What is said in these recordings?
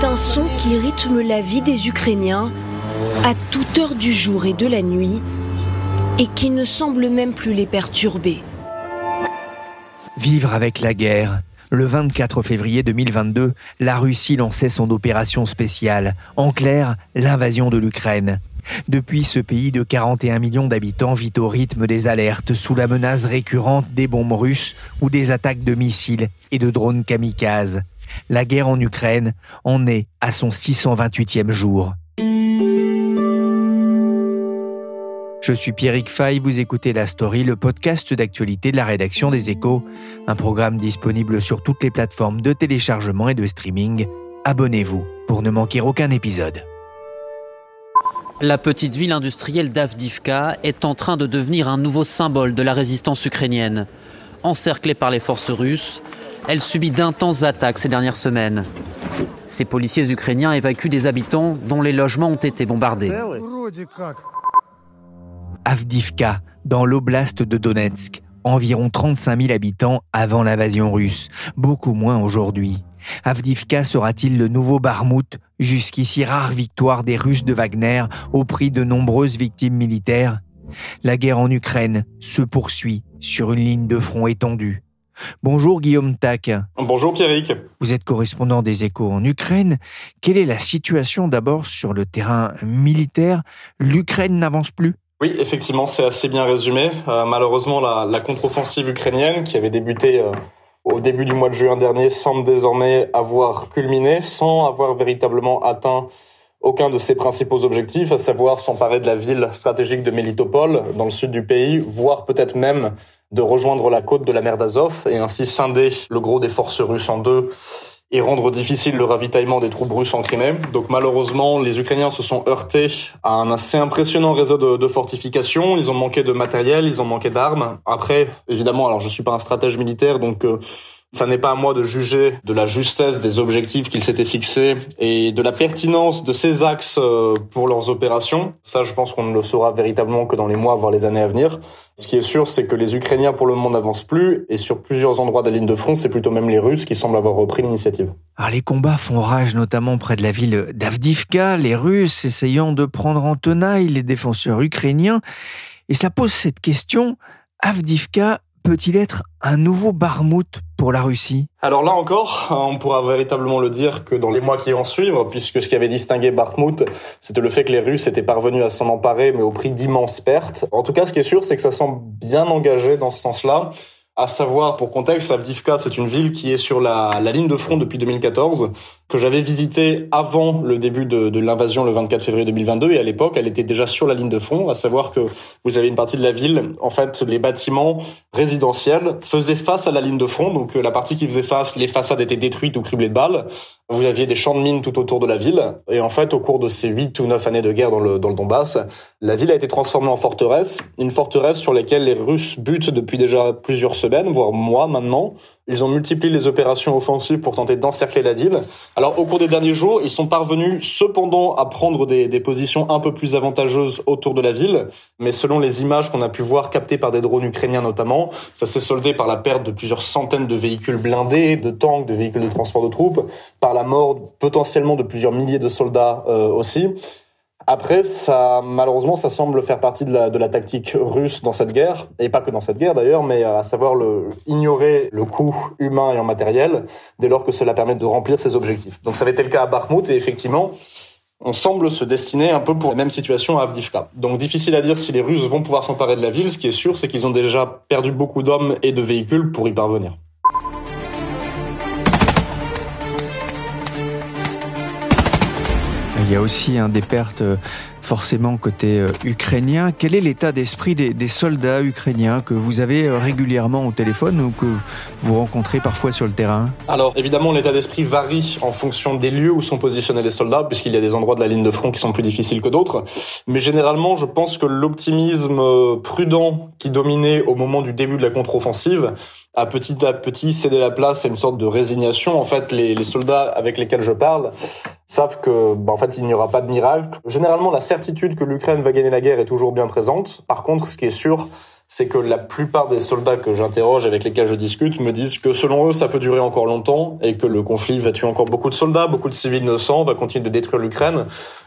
C'est un son qui rythme la vie des Ukrainiens à toute heure du jour et de la nuit et qui ne semble même plus les perturber. Vivre avec la guerre. Le 24 février 2022, la Russie lançait son opération spéciale, en clair, l'invasion de l'Ukraine. Depuis, ce pays de 41 millions d'habitants vit au rythme des alertes, sous la menace récurrente des bombes russes ou des attaques de missiles et de drones kamikazes. La guerre en Ukraine en est à son 628e jour. Je suis Pierrick Fay, vous écoutez La Story, le podcast d'actualité de la rédaction des Échos, un programme disponible sur toutes les plateformes de téléchargement et de streaming. Abonnez-vous pour ne manquer aucun épisode. La petite ville industrielle d'Avdivka est en train de devenir un nouveau symbole de la résistance ukrainienne. Encerclée par les forces russes, elle subit d'intenses attaques ces dernières semaines. Ces policiers ukrainiens évacuent des habitants dont les logements ont été bombardés. Avdivka, dans l'oblast de Donetsk, environ 35 000 habitants avant l'invasion russe, beaucoup moins aujourd'hui. Avdivka sera-t-il le nouveau Barmout, jusqu'ici rare victoire des Russes de Wagner au prix de nombreuses victimes militaires La guerre en Ukraine se poursuit sur une ligne de front étendue. Bonjour Guillaume Tac. Bonjour Pierrick. Vous êtes correspondant des échos en Ukraine. Quelle est la situation d'abord sur le terrain militaire? L'Ukraine n'avance plus? Oui, effectivement, c'est assez bien résumé. Euh, malheureusement, la, contre-offensive ukrainienne, qui avait débuté euh, au début du mois de juin dernier, semble désormais avoir culminé sans avoir véritablement atteint aucun de ses principaux objectifs, à savoir s'emparer de la ville stratégique de Melitopol, dans le sud du pays, voire peut-être même de rejoindre la côte de la mer d'Azov et ainsi scinder le gros des forces russes en deux et rendre difficile le ravitaillement des troupes russes en Crimée. Donc malheureusement, les Ukrainiens se sont heurtés à un assez impressionnant réseau de, fortifications. Ils ont manqué de matériel, ils ont manqué d'armes. Après, évidemment, alors je suis pas un stratège militaire, donc euh, ça n'est pas à moi de juger de la justesse des objectifs qu'ils s'étaient fixés et de la pertinence de ces axes euh, pour leurs opérations. Ça, je pense qu'on ne le saura véritablement que dans les mois, voire les années à venir. Ce qui est sûr, c'est que les Ukrainiens, pour le moment, n'avancent plus et sur plusieurs endroits de la ligne de front, c'est plutôt même les Russes qui semblent avoir repris l'initiative. Alors, les combats font rage, notamment près de la ville d'Avdivka, les Russes essayant de prendre en tenaille les défenseurs ukrainiens. Et ça pose cette question, Avdivka peut-il être un nouveau Barmout Alors là encore, on pourra véritablement le dire que dans les mois qui vont suivre, puisque ce qui avait distingué Barmout, c'était le fait que les Russes étaient parvenus à s'en emparer, mais au prix d'immenses pertes. En tout cas, ce qui est sûr, c'est que ça semble bien engagé dans ce sens-là. À savoir, pour contexte, Avdivka, c'est une ville qui est sur la ligne de front depuis 2014 que j'avais visité avant le début de, de l'invasion le 24 février 2022 et à l'époque elle était déjà sur la ligne de front, à savoir que vous avez une partie de la ville, en fait les bâtiments résidentiels faisaient face à la ligne de front, donc euh, la partie qui faisait face, les façades étaient détruites ou criblées de balles, vous aviez des champs de mines tout autour de la ville et en fait au cours de ces 8 ou 9 années de guerre dans le, dans le Donbass, la ville a été transformée en forteresse, une forteresse sur laquelle les Russes butent depuis déjà plusieurs semaines, voire mois maintenant, ils ont multiplié les opérations offensives pour tenter d'encercler la ville. Alors au cours des derniers jours, ils sont parvenus cependant à prendre des, des, positions un peu plus avantageuses autour de la ville, mais selon les images qu'on a pu voir captées par des drones ukrainiens notamment, ça s'est soldé par la perte de plusieurs centaines de véhicules blindés, de tanks, de véhicules de transport de troupes, par la mort potentiellement de plusieurs milliers de soldats euh, aussi. Après, ça, malheureusement, ça semble faire partie de la, tactique russe dans cette guerre, et pas que dans cette guerre d'ailleurs, mais à savoir le, ignorer le coût humain et en matériel, dès lors que cela permet de remplir ses objectifs. Donc ça avait été le cas à Bakhmut, et effectivement, on semble se destiner un peu pour la même situation à Avdivka. Donc difficile à dire si les Russes vont pouvoir s'emparer de la ville, ce qui est sûr, c'est qu'ils ont déjà perdu beaucoup d'hommes et de véhicules pour y parvenir. Il y a aussi hein, des pertes euh, forcément côté euh, ukrainien. Quel est l'état d'esprit des, soldats ukrainiens que vous avez euh, régulièrement au téléphone ou que vous rencontrez parfois sur le terrain? Alors évidemment, l'état d'esprit varie en fonction des lieux où sont positionnés les soldats, puisqu'il y a des endroits de la ligne de front qui sont plus difficiles que d'autres. Mais généralement, je pense que l'optimisme euh, prudent qui dominait au moment du début de la contre-offensive a petit à petit cédé la place à une sorte de résignation. En fait, les, les soldats avec lesquels je parle savent que, bah, en fait, il n'y aura pas de miracle. Généralement, la certitude que l'Ukraine va gagner la guerre est toujours bien présente. Par contre, ce qui est sûr, c'est que la plupart des soldats que j'interroge, avec lesquels je discute, me disent que selon eux, ça peut durer encore longtemps et que le conflit va tuer encore beaucoup de soldats, beaucoup de civils innocents, va continuer de détruire l'Ukraine.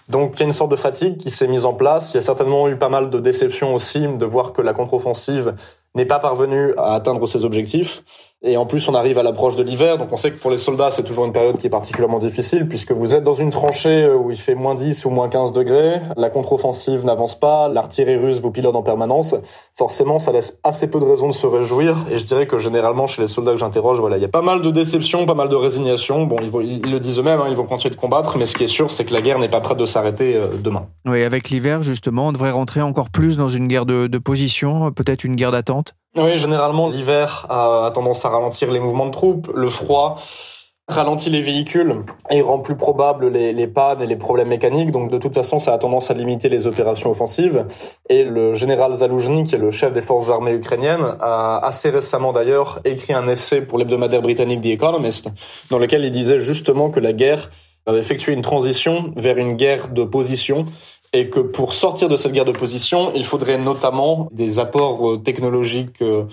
Donc il y a une sorte de fatigue qui s'est mise en place. Il y a certainement eu pas mal de déceptions aussi de voir que la contre-offensive n'est pas parvenu à atteindre ses objectifs. Et en plus, on arrive à l'approche de l'hiver, donc on sait que pour les soldats, c'est toujours une période qui est particulièrement difficile, puisque vous êtes dans une tranchée où il fait moins 10 ou moins 15 degrés, la contre-offensive n'avance pas, l'artillerie russe vous pilote en permanence. Forcément, ça laisse assez peu de raisons de se réjouir, et je dirais que généralement, chez les soldats que j'interroge, voilà, il y a pas mal de déceptions, pas mal de résignation. Bon, ils, le disent eux-mêmes, hein, ils vont continuer de combattre, mais ce qui est sûr, c'est que la guerre n'est pas prête de s'arrêter euh, demain. Oui, avec l'hiver, justement, on devrait rentrer encore plus dans une guerre de position, peut-être une guerre d'attente? Oui, généralement, l'hiver a tendance à ralentir les mouvements de troupes. Le froid ralentit les véhicules et rend plus probable les, pannes et les problèmes mécaniques. Donc, de toute façon, ça a tendance à limiter les opérations offensives. Et le général Zaloujny, qui est le chef des forces armées ukrainiennes, a assez récemment d'ailleurs écrit un essai pour l'hebdomadaire britannique The Economist, dans lequel il disait justement que la guerre avait effectué une transition vers une guerre de position et que pour sortir de cette guerre de position, il faudrait notamment des apports euh, technologiques euh,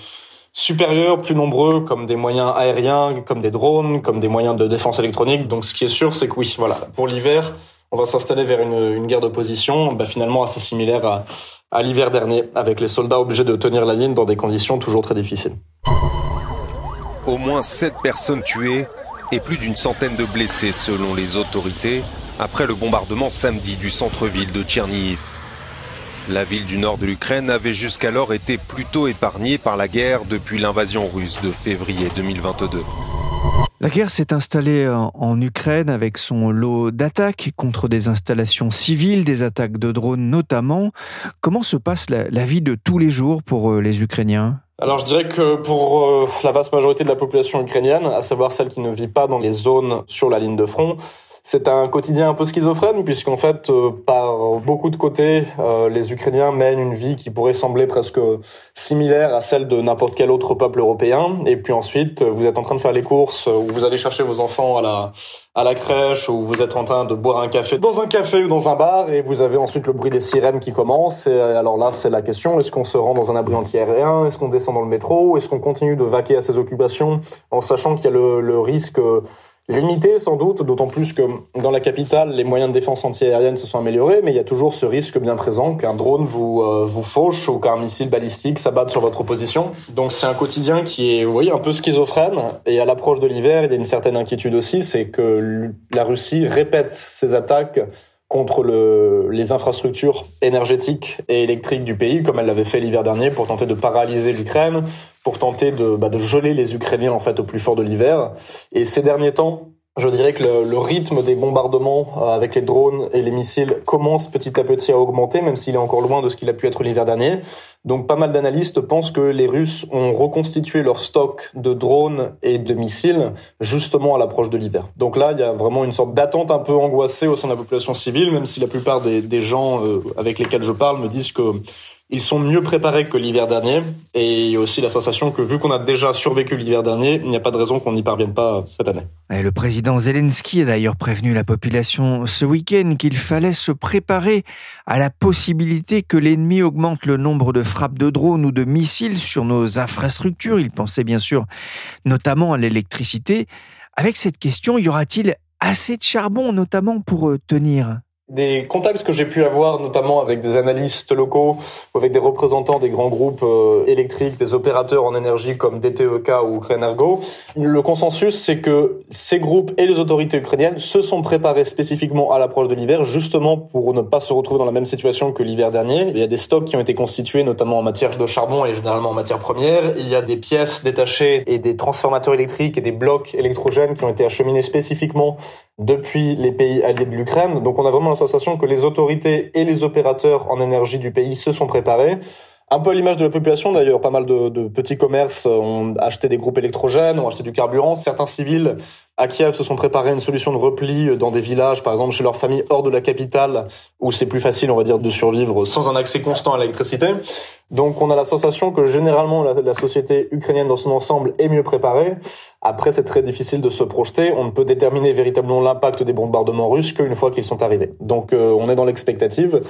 supérieurs, plus nombreux, comme des moyens aériens, comme des drones, comme des moyens de défense électronique. Donc ce qui est sûr, c'est que oui, voilà, pour l'hiver, on va s'installer vers une, guerre de position, bah, finalement assez similaire à, à l'hiver dernier, avec les soldats obligés de tenir la ligne dans des conditions toujours très difficiles. Au moins sept personnes tuées et plus d'une centaine de blessés selon les autorités après le bombardement samedi du centre-ville de Tchernihiv. La ville du nord de l'Ukraine avait jusqu'alors été plutôt épargnée par la guerre depuis l'invasion russe de février 2022. La guerre s'est installée en Ukraine avec son lot d'attaques contre des installations civiles, des attaques de drones notamment. Comment se passe la, vie de tous les jours pour euh, les Ukrainiens? Alors je dirais que pour euh, la vaste majorité de la population ukrainienne, à savoir celle qui ne vit pas dans les zones sur la ligne de front, c'est un quotidien un peu schizophrène puisqu'en fait, euh, par beaucoup de côtés, euh, les Ukrainiens mènent une vie qui pourrait sembler presque similaire à celle de n'importe quel autre peuple européen. Et puis ensuite, vous êtes en train de faire les courses, ou vous allez chercher vos enfants à la à la crèche, ou vous êtes en train de boire un café dans un café ou dans un bar, et vous avez ensuite le bruit des sirènes qui commence. Et alors là, c'est la question est-ce qu'on se rend dans un abri anti-aérien Est-ce qu'on descend dans le métro Est-ce qu'on continue de vaquer à ses occupations en sachant qu'il y a le, le risque Limité sans doute, d'autant plus que dans la capitale, les moyens de défense antiaérienne se sont améliorés, mais il y a toujours ce risque bien présent qu'un drone vous, euh, vous fauche ou qu'un missile balistique s'abatte sur votre position. Donc c'est un quotidien qui est, vous voyez, un peu schizophrène. Et à l'approche de l'hiver, il y a une certaine inquiétude aussi, c'est que la Russie répète ses attaques contre le, les infrastructures énergétiques et électriques du pays, comme elle l'avait fait l'hiver dernier, pour tenter de paralyser l'Ukraine, pour tenter de, bah, de geler les Ukrainiens en fait au plus fort de l'hiver. Et ces derniers temps, je dirais que le, rythme des bombardements euh, avec les drones et les missiles commence petit à petit à augmenter, même s'il est encore loin de ce qu'il a pu être l'hiver dernier. Donc pas mal d'analystes pensent que les Russes ont reconstitué leur stock de drones et de missiles justement à l'approche de l'hiver. Donc là, il y a vraiment une sorte d'attente un peu angoissée au sein de la population civile, même si la plupart des, gens euh, avec lesquels je parle me disent que ils sont mieux préparés que l'hiver dernier. Et il y a aussi la sensation que vu qu'on a déjà survécu l'hiver dernier, il n'y a pas de raison qu'on n'y parvienne pas cette année. Le président Zelensky a d'ailleurs prévenu la population ce week-end qu'il fallait se préparer à la possibilité que l'ennemi augmente le nombre de frappes de drones ou de missiles sur nos infrastructures. Il pensait bien sûr notamment à l'électricité. Avec cette question, y aura-t-il assez de charbon notamment pour euh, tenir? Des contacts que j'ai pu avoir, notamment avec des analystes locaux ou avec des représentants des grands groupes euh, électriques, des opérateurs en énergie comme DTEK ou Ukrenergo, le consensus, c'est que ces groupes et les autorités ukrainiennes se sont préparés spécifiquement à l'approche de l'hiver, justement pour ne pas se retrouver dans la même situation que l'hiver dernier. Il y a des stocks qui ont été constitués, notamment en matière de charbon et généralement en matière première. Il y a des pièces détachées et des transformateurs électriques et des blocs électrogènes qui ont été acheminés spécifiquement depuis les pays alliés de l'Ukraine. Donc on a vraiment sensation que les autorités et les opérateurs en énergie du pays se sont préparés. Un peu à l'image de la population d'ailleurs, pas mal de, de, petits commerces ont acheté des groupes électrogènes, ont acheté du carburant. Certains civils à Kiev se sont préparés une solution de repli dans des villages, par exemple chez leur famille hors de la capitale, où c'est plus facile, on va dire, de survivre sans un accès constant à l'électricité. Donc on a la sensation que généralement la, la, société ukrainienne dans son ensemble est mieux préparée. Après, c'est très difficile de se projeter. On ne peut déterminer véritablement l'impact des bombardements russes qu'une fois qu'ils sont arrivés. Donc euh, on est dans l'expectative.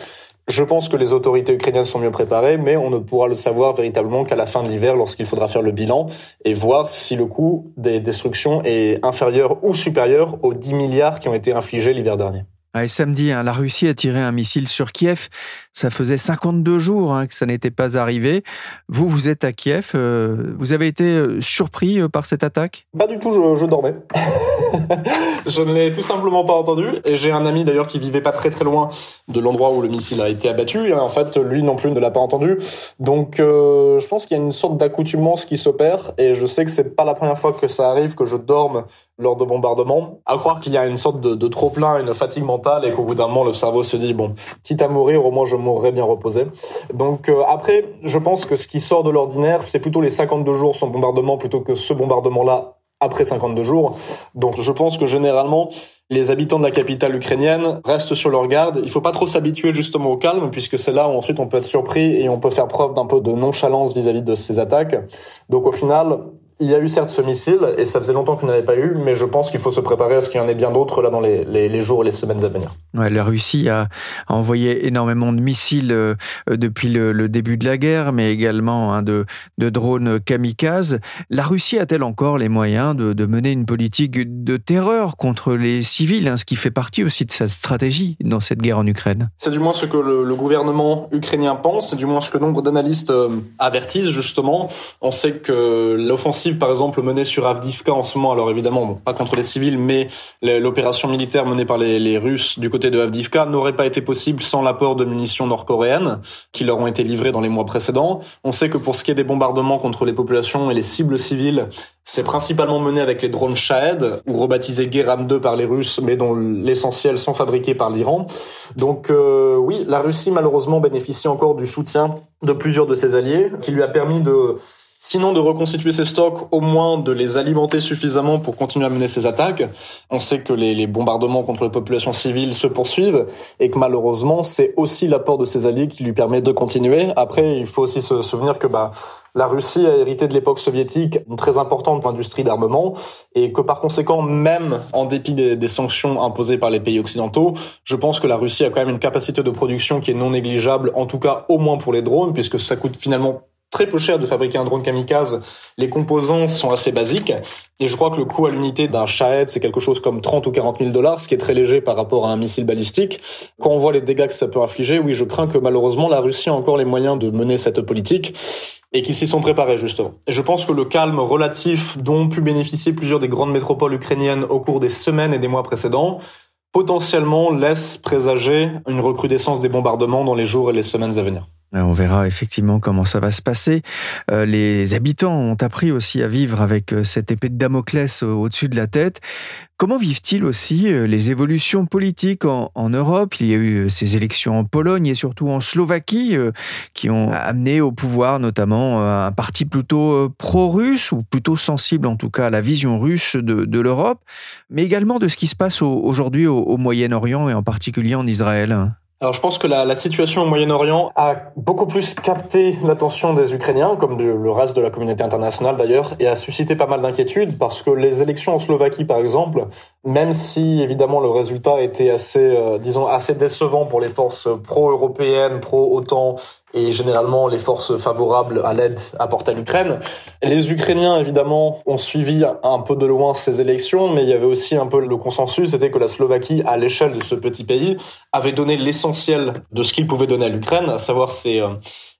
Je pense que les autorités ukrainiennes sont mieux préparées, mais on ne pourra le savoir véritablement qu'à la fin de l'hiver, lorsqu'il faudra faire le bilan et voir si le coût des destructions est inférieur ou supérieur aux 10 milliards qui ont été infligés l'hiver dernier. Et samedi, hein, la Russie a tiré un missile sur Kiev. Ça faisait 52 jours hein, que ça n'était pas arrivé. Vous, vous êtes à Kiev. Euh, vous avez été euh, surpris euh, par cette attaque? Pas du tout, je, dormais. je ne l'ai tout simplement pas entendu. Et j'ai un ami d'ailleurs qui vivait pas très très loin de l'endroit où le missile a été abattu. Et en fait, lui non plus ne l'a pas entendu. Donc, je pense qu'il y a une sorte d'accoutumance qui s'opère. Et je sais que c'est pas la première fois que ça arrive que je dorme lors de bombardements. À croire qu'il y a une sorte de, trop-plein, une fatigue mentale et qu'au bout d'un moment, le cerveau se dit, bon, quitte à mourir, au moins je mourrai bien reposé. Donc euh, après, je pense que ce qui sort de l'ordinaire, c'est plutôt les 52 jours sans bombardement plutôt que ce bombardement-là après 52 jours. Donc je pense que généralement, les habitants de la capitale ukrainienne restent sur leur garde. Il faut pas trop s'habituer justement au calme, puisque c'est là où ensuite on peut être surpris et on peut faire preuve d'un peu de nonchalance vis-à-vis -vis de ces attaques. Donc au final, il y a eu certes ce missile, et ça faisait longtemps qu'il n'y en avait pas eu, mais je pense qu'il faut se préparer à ce qu'il y en ait bien d'autres là dans les, les, les, jours et les semaines à venir. Ouais, la Russie a, a, envoyé énormément de missiles euh, depuis le, le, début de la guerre, mais également hein, de, de, drones kamikazes. La Russie a-t-elle encore les moyens de, de, mener une politique de terreur contre les civils, hein, ce qui fait partie aussi de sa stratégie dans cette guerre en Ukraine? C'est du moins ce que le, le gouvernement ukrainien pense, c'est du moins ce que nombre d'analystes euh, avertissent justement. On sait que l'offensive par exemple, menée sur Avdivka en ce moment, alors évidemment, bon, pas contre les civils, mais l'opération militaire menée par les, Russes du côté de Avdivka n'aurait pas été possible sans l'apport de munitions nord-coréennes qui leur ont été livrées dans les mois précédents. On sait que pour ce qui est des bombardements contre les populations et les cibles civiles, c'est principalement mené avec les drones Shahed, ou rebaptisés Geram 2 par les Russes, mais dont l'essentiel sont fabriqués par l'Iran. Donc euh, oui, la Russie malheureusement bénéficie encore du soutien de plusieurs de ses alliés, qui lui a permis de Sinon, de reconstituer ses stocks, au moins de les alimenter suffisamment pour continuer à mener ses attaques. On sait que les, bombardements contre les populations civiles se poursuivent et que malheureusement, c'est aussi l'apport de ses alliés qui lui permet de continuer. Après, il faut aussi se souvenir que bah, la Russie a hérité de l'époque soviétique une très importante industrie d'armement et que par conséquent, même en dépit des, des, sanctions imposées par les pays occidentaux, je pense que la Russie a quand même une capacité de production qui est non négligeable, en tout cas au moins pour les drones, puisque ça coûte finalement très peu cher de fabriquer un drone kamikaze. Les composants sont assez basiques. Et je crois que le coût à l'unité d'un Shahed, c'est quelque chose comme 30 ou 40 000 dollars, ce qui est très léger par rapport à un missile balistique. Quand on voit les dégâts que ça peut infliger, oui, je crains que malheureusement la Russie a encore les moyens de mener cette politique et qu'ils s'y sont préparés justement. Et je pense que le calme relatif dont ont pu bénéficier plusieurs des grandes métropoles ukrainiennes au cours des semaines et des mois précédents potentiellement laisse présager une recrudescence des bombardements dans les jours et les semaines à venir. On verra effectivement comment ça va se passer. Euh, les habitants ont appris aussi à vivre avec euh, cette épée de Damoclès au-dessus de la tête. Comment vivent-ils aussi euh, les évolutions politiques en, Europe? Il y a eu ces élections en Pologne et surtout en Slovaquie qui ont amené au pouvoir notamment un parti plutôt pro-russe ou plutôt sensible en tout cas à la vision russe de, l'Europe, mais également de ce qui se passe aujourd'hui au, au Moyen-Orient et en particulier en Israël. Alors je pense que la, situation au Moyen-Orient a beaucoup plus capté l'attention des Ukrainiens, comme de, le reste de la communauté internationale d'ailleurs, et a suscité pas mal d'inquiétudes parce que les élections en Slovaquie, par exemple, même si évidemment le résultat était assez, euh, disons, assez décevant pour les forces pro-européennes, pro-OTAN et généralement les forces favorables à l'aide apportée à l'Ukraine. Les Ukrainiens, évidemment, ont suivi un peu de loin ces élections, mais il y avait aussi un peu le consensus, c'était que la Slovaquie, à l'échelle de ce petit pays, avait donné l'essentiel de ce qu'il pouvait donner à l'Ukraine, à savoir ses,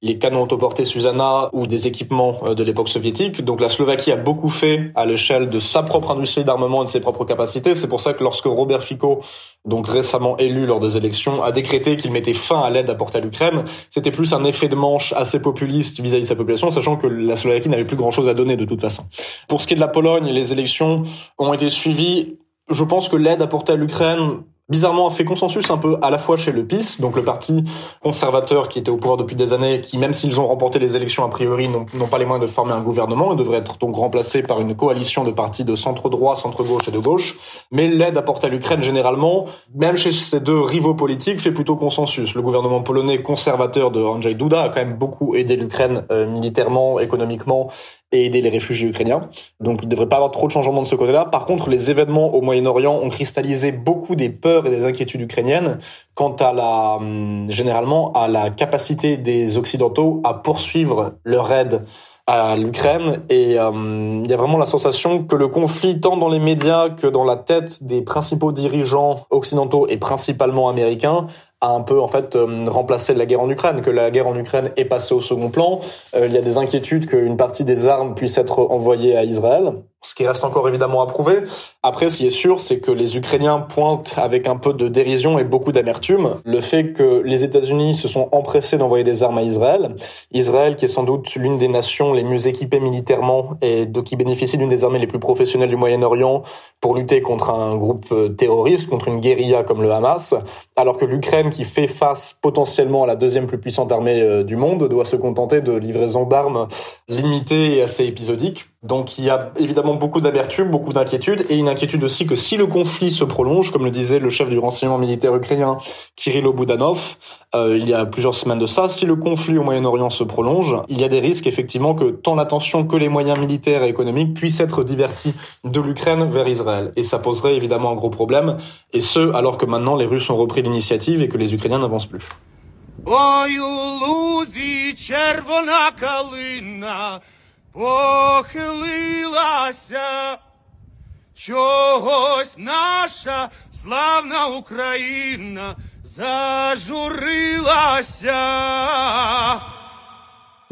les canons autoportés Susanna ou des équipements de l'époque soviétique. Donc la Slovaquie a beaucoup fait à l'échelle de sa propre industrie d'armement et de ses propres capacités. C'est pour ça que lorsque Robert Fico, donc récemment élu lors des élections, a décrété qu'il mettait fin à l'aide apportée à l'Ukraine, c'était plus un effet de manche assez populiste vis-à-vis -vis de sa population, sachant que la Slovaquie n'avait plus grand-chose à donner de toute façon. Pour ce qui est de la Pologne, les élections ont été suivies. Je pense que l'aide apportée à l'Ukraine bizarrement a fait consensus un peu à la fois chez le PIS, donc le parti conservateur qui était au pouvoir depuis des années, qui même s'ils ont remporté les élections a priori n'ont pas les moyens de former un gouvernement et devraient être donc remplacés par une coalition de partis de centre droit, centre gauche et de gauche. Mais l'aide apportée à l'Ukraine généralement, même chez ces deux rivaux politiques, fait plutôt consensus. Le gouvernement polonais conservateur de Andrzej Duda a quand même beaucoup aidé l'Ukraine euh, militairement, économiquement et aider les réfugiés ukrainiens. Donc il ne devrait pas avoir trop de changements de ce côté-là. Par contre, les événements au Moyen-Orient ont cristallisé beaucoup des peurs et des inquiétudes ukrainiennes quant à la, hum, généralement, à la capacité des Occidentaux à poursuivre leur aide à l'Ukraine et hum, il y a vraiment la sensation que le conflit tant dans les médias que dans la tête des principaux dirigeants occidentaux et principalement américains a un peu en fait euh, remplacé la guerre en Ukraine, que la guerre en Ukraine est passée au second plan. Euh, il y a des inquiétudes qu'une partie des armes puisse être envoyée à Israël ce qui reste encore évidemment à prouver. Après, ce qui est sûr, c'est que les Ukrainiens pointent avec un peu de dérision et beaucoup d'amertume le fait que les États-Unis se sont empressés d'envoyer des armes à Israël. Israël, qui est sans doute l'une des nations les mieux équipées militairement et qui bénéficie d'une des armées les plus professionnelles du Moyen-Orient pour lutter contre un groupe euh, terroriste, contre une guérilla comme le Hamas, alors que l'Ukraine, qui fait face potentiellement à la deuxième plus puissante armée euh, du monde, doit se contenter de livraisons d'armes limitées et assez épisodiques. Donc il y a évidemment beaucoup d'amertume, beaucoup d'inquiétude, et une inquiétude aussi que si le conflit se prolonge, comme le disait le chef du renseignement militaire ukrainien Kirill Boudanov, euh, il y a plusieurs semaines de ça, si le conflit au Moyen-Orient se prolonge, il y a des risques effectivement que tant l'attention que les moyens militaires et économiques puissent être divertis de l'Ukraine vers Israël. Et ça poserait évidemment un gros problème, et ce alors que maintenant les Russes ont repris l'initiative et que les Ukrainiens n'avancent plus. Похилилася, чогось наша славна Україна зажурилася.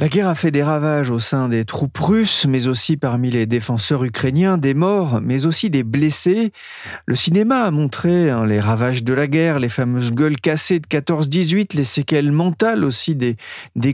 La guerre a fait des ravages au sein des troupes russes, mais aussi parmi les défenseurs ukrainiens, des morts, mais aussi des blessés. Le cinéma a montré hein, les ravages de la guerre, les fameuses gueules cassées de 14-18, les séquelles mentales aussi des,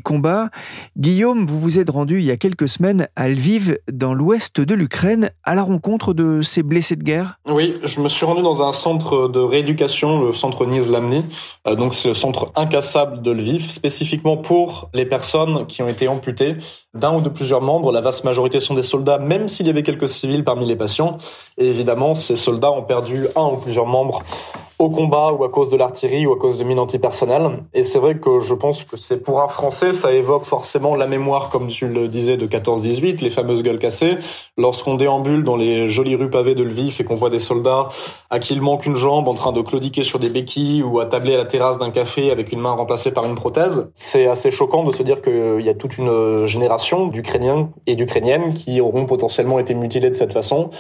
combats. Guillaume, vous vous êtes rendu il y a quelques semaines à Lviv, dans l'ouest de l'Ukraine, à la rencontre de ces blessés de guerre. Oui, je me suis rendu dans un centre de rééducation, le centre Nizlamny. Euh, donc c'est le centre incassable de Lviv, spécifiquement pour les personnes qui ont été amputés d'un ou de plusieurs membres. La vaste majorité sont des soldats, même s'il y avait quelques civils parmi les patients. Et évidemment, ces soldats ont perdu un ou plusieurs membres au combat ou à cause de l'artillerie ou à cause de mines antipersonnelles. Et c'est vrai que je pense que c'est pour un Français, ça évoque forcément la mémoire, comme tu le disais, de 14-18, les fameuses gueules cassées. Lorsqu'on déambule dans les jolies rues pavées de Lviv et qu'on voit des soldats à qui il manque une jambe en train de claudiquer sur des béquilles ou à tabler à la terrasse d'un café avec une main remplacée par une prothèse, c'est assez choquant de se dire qu'il y a toute une génération d'Ukrainiens et d'Ukrainiennes qui auront potentiellement été mutilés de cette façon.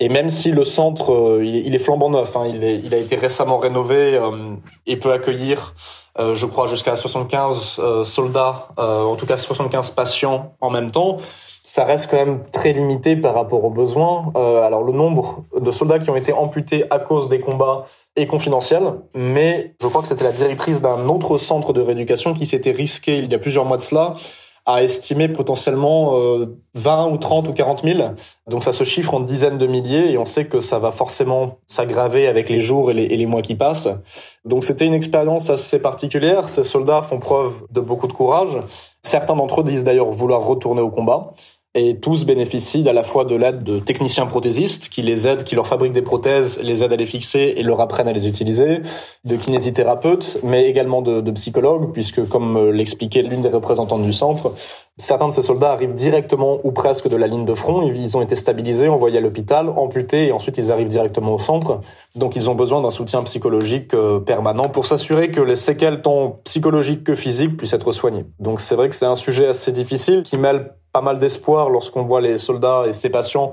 Et même si le centre, euh, il est flambant neuf, hein, il, il a été récemment rénové euh, et peut accueillir, euh, je crois, jusqu'à 75 euh, soldats, en tout cas 75 patients en même temps ça reste quand même très limité par rapport aux besoins. alors le nombre de soldats qui ont été amputés à cause des combats est confidentiel, mais je crois que c'était la directrice d'un autre centre de rééducation qui s'était risqué il y a plusieurs mois de cela à estimer potentiellement 20 euh, ou 30 ou 40 000. Donc ça se chiffre en dizaines de milliers et on sait que ça va forcément s'aggraver avec les jours et les, et les mois qui passent. Donc c'était une expérience assez particulière. Ces soldats font preuve de beaucoup de courage. Certains d'entre eux disent d'ailleurs vouloir retourner au combat et tous bénéficient à la fois de l'aide de techniciens prothésistes qui les aident, qui leur fabriquent des prothèses, les aident à les fixer et leur apprennent à les utiliser, de kinésithérapeutes, mais également de, psychologues, puisque comme euh, l'expliquait l'une des représentantes du centre, certains de ces soldats arrivent directement ou presque de la ligne de front, ils ont été stabilisés, envoyés à l'hôpital, amputés, et ensuite ils arrivent directement au centre, donc ils ont besoin d'un soutien psychologique euh, permanent pour s'assurer que les séquelles tant psychologiques que physiques puissent être soignées. Donc c'est vrai que c'est un sujet assez difficile qui mêle pas mal d'espoir lorsqu'on voit les soldats et ses patients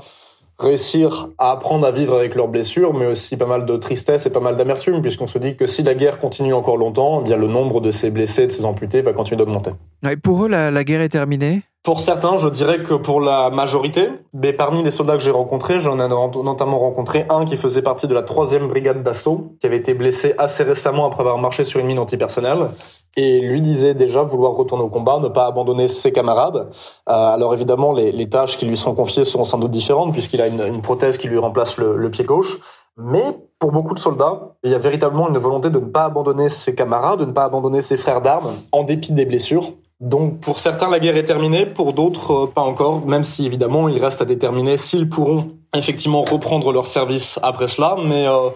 réussir à apprendre à vivre avec leurs blessures, mais aussi pas mal de tristesse et pas mal d'amertume, puisqu'on se dit que si la guerre continue encore longtemps, eh bien le nombre de ces blessés, de ces amputés va continuer d'augmenter. Et pour eux, la, la guerre est terminée? Pour certains, je dirais que pour la majorité, mais parmi les soldats que j'ai rencontrés, j'en ai notamment rencontré un qui faisait partie de la troisième brigade d'assaut, qui avait été blessé assez récemment après avoir marché sur une mine antipersonnelle. Et lui disait déjà vouloir retourner au combat, ne pas abandonner ses camarades. Euh, alors évidemment, les, tâches qui lui seront confiées seront sans doute différentes puisqu'il a une, une, prothèse qui lui remplace le, le, pied gauche. Mais pour beaucoup de soldats, il y a véritablement une volonté de ne pas abandonner ses camarades, de ne pas abandonner ses frères d'armes en dépit des blessures. Donc pour certains, la guerre est terminée, pour d'autres, euh, pas encore, même si évidemment il reste à déterminer s'ils pourront effectivement reprendre leur service après cela. Mais euh,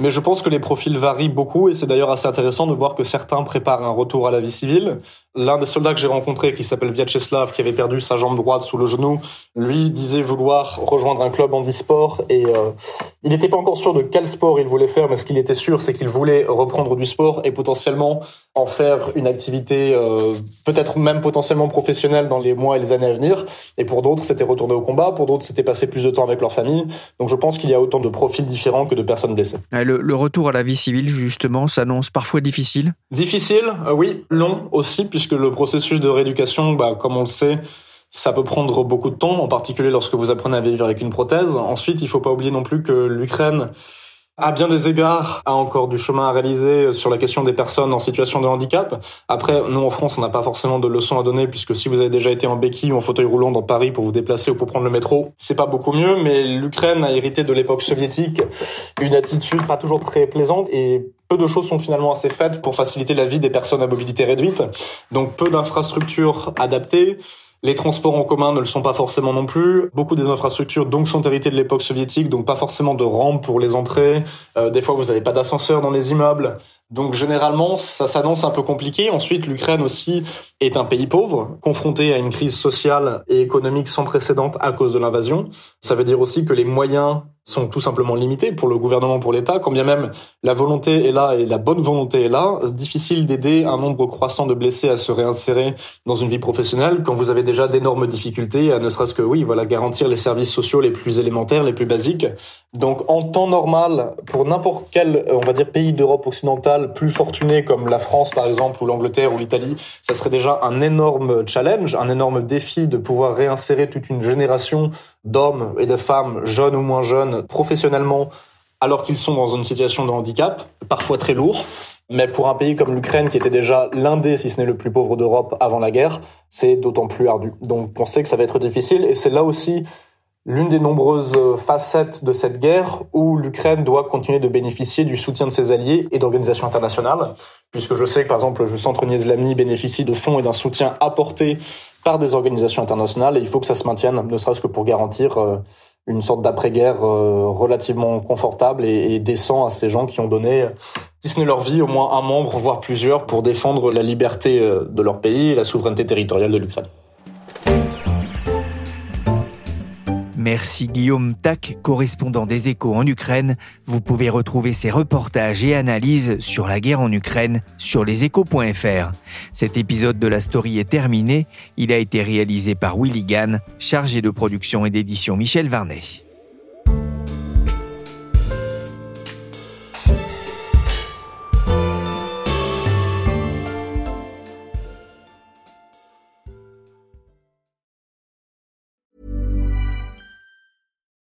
mais je pense que les profils varient beaucoup et c'est d'ailleurs assez intéressant de voir que certains préparent un retour à la vie civile. L'un des soldats que j'ai rencontré, qui s'appelle Vyacheslav, qui avait perdu sa jambe droite sous le genou, lui disait vouloir rejoindre un club handisport et euh, il n'était pas encore sûr de quel sport il voulait faire, mais ce qu'il était sûr, c'est qu'il voulait reprendre du sport et potentiellement en faire une activité euh, peut-être même potentiellement professionnelle dans les mois et les années à venir. Et pour d'autres, c'était retourner au combat, pour d'autres, c'était passer plus de temps avec leur famille. Donc je pense qu'il y a autant de profils différents que de personnes blessées le, retour à la vie civile, justement, s'annonce parfois difficile? Difficile, euh, oui. Long aussi, puisque le processus de rééducation, bah, comme on le sait, ça peut prendre beaucoup de temps, en particulier lorsque vous apprenez à vivre avec une prothèse. Ensuite, il faut pas oublier non plus que l'Ukraine à bien des égards, a encore du chemin à réaliser sur la question des personnes en situation de handicap. Après, nous en France, on n'a pas forcément de leçons à donner puisque si vous avez déjà été en béquille ou en fauteuil roulant dans Paris pour vous déplacer ou pour prendre le métro, c'est pas beaucoup mieux. Mais l'Ukraine a hérité de l'époque soviétique une attitude pas toujours très plaisante et peu de choses sont finalement assez faites pour faciliter la vie des personnes à mobilité réduite. Donc peu d'infrastructures adaptées. Les transports en commun ne le sont pas forcément non plus. Beaucoup des infrastructures donc sont héritées de l'époque soviétique, donc pas forcément de rampes pour les entrées. Euh, des fois, vous n'avez pas d'ascenseur dans les immeubles. Donc généralement, ça s'annonce un peu compliqué. Ensuite, l'Ukraine aussi est un pays pauvre, confronté à une crise sociale et économique sans précédent à cause de l'invasion. Ça veut dire aussi que les moyens sont tout simplement limités pour le gouvernement, pour l'État, quand bien même la volonté est là et la bonne volonté est là, difficile d'aider un nombre croissant de blessés à se réinsérer dans une vie professionnelle quand vous avez déjà d'énormes difficultés à ne serait-ce que, oui, voilà, garantir les services sociaux les plus élémentaires, les plus basiques. Donc, en temps normal, pour n'importe quel, on va dire, pays d'Europe occidentale plus fortuné comme la France, par exemple, ou l'Angleterre ou l'Italie, ça serait déjà un énorme challenge, un énorme défi de pouvoir réinsérer toute une génération d'hommes et de femmes, jeunes ou moins jeunes, professionnellement, alors qu'ils sont dans une situation de handicap, parfois très lourd. Mais pour un pays comme l'Ukraine, qui était déjà l'un des, si ce n'est le plus pauvre d'Europe avant la guerre, c'est d'autant plus ardu. Donc on sait que ça va être difficile, et c'est là aussi l'une des nombreuses facettes de cette guerre où l'Ukraine doit continuer de bénéficier du soutien de ses alliés et d'organisations internationales, puisque je sais que par exemple le centre Niezlami bénéficie de fonds et d'un soutien apporté par des organisations internationales et il faut que ça se maintienne, ne serait-ce que pour garantir euh, une sorte d'après-guerre euh, relativement confortable et, décent à ces gens qui ont donné, si ce n'est leur vie, au moins un membre, voire plusieurs, pour défendre la liberté euh, de leur pays et la souveraineté territoriale de l'Ukraine. Merci Guillaume Tac, correspondant des échos en Ukraine. Vous pouvez retrouver ses reportages et analyses sur la guerre en Ukraine sur leséchos.fr. Cet épisode de la story est terminé. Il a été réalisé par Willy Gann, chargé de production et d'édition Michel Varnet.